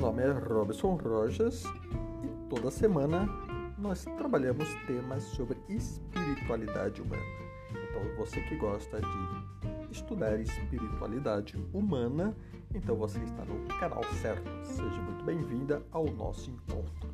nome é Robson Rojas e toda semana nós trabalhamos temas sobre espiritualidade humana. Então, você que gosta de estudar espiritualidade humana, então você está no canal certo. Seja muito bem-vinda ao nosso encontro.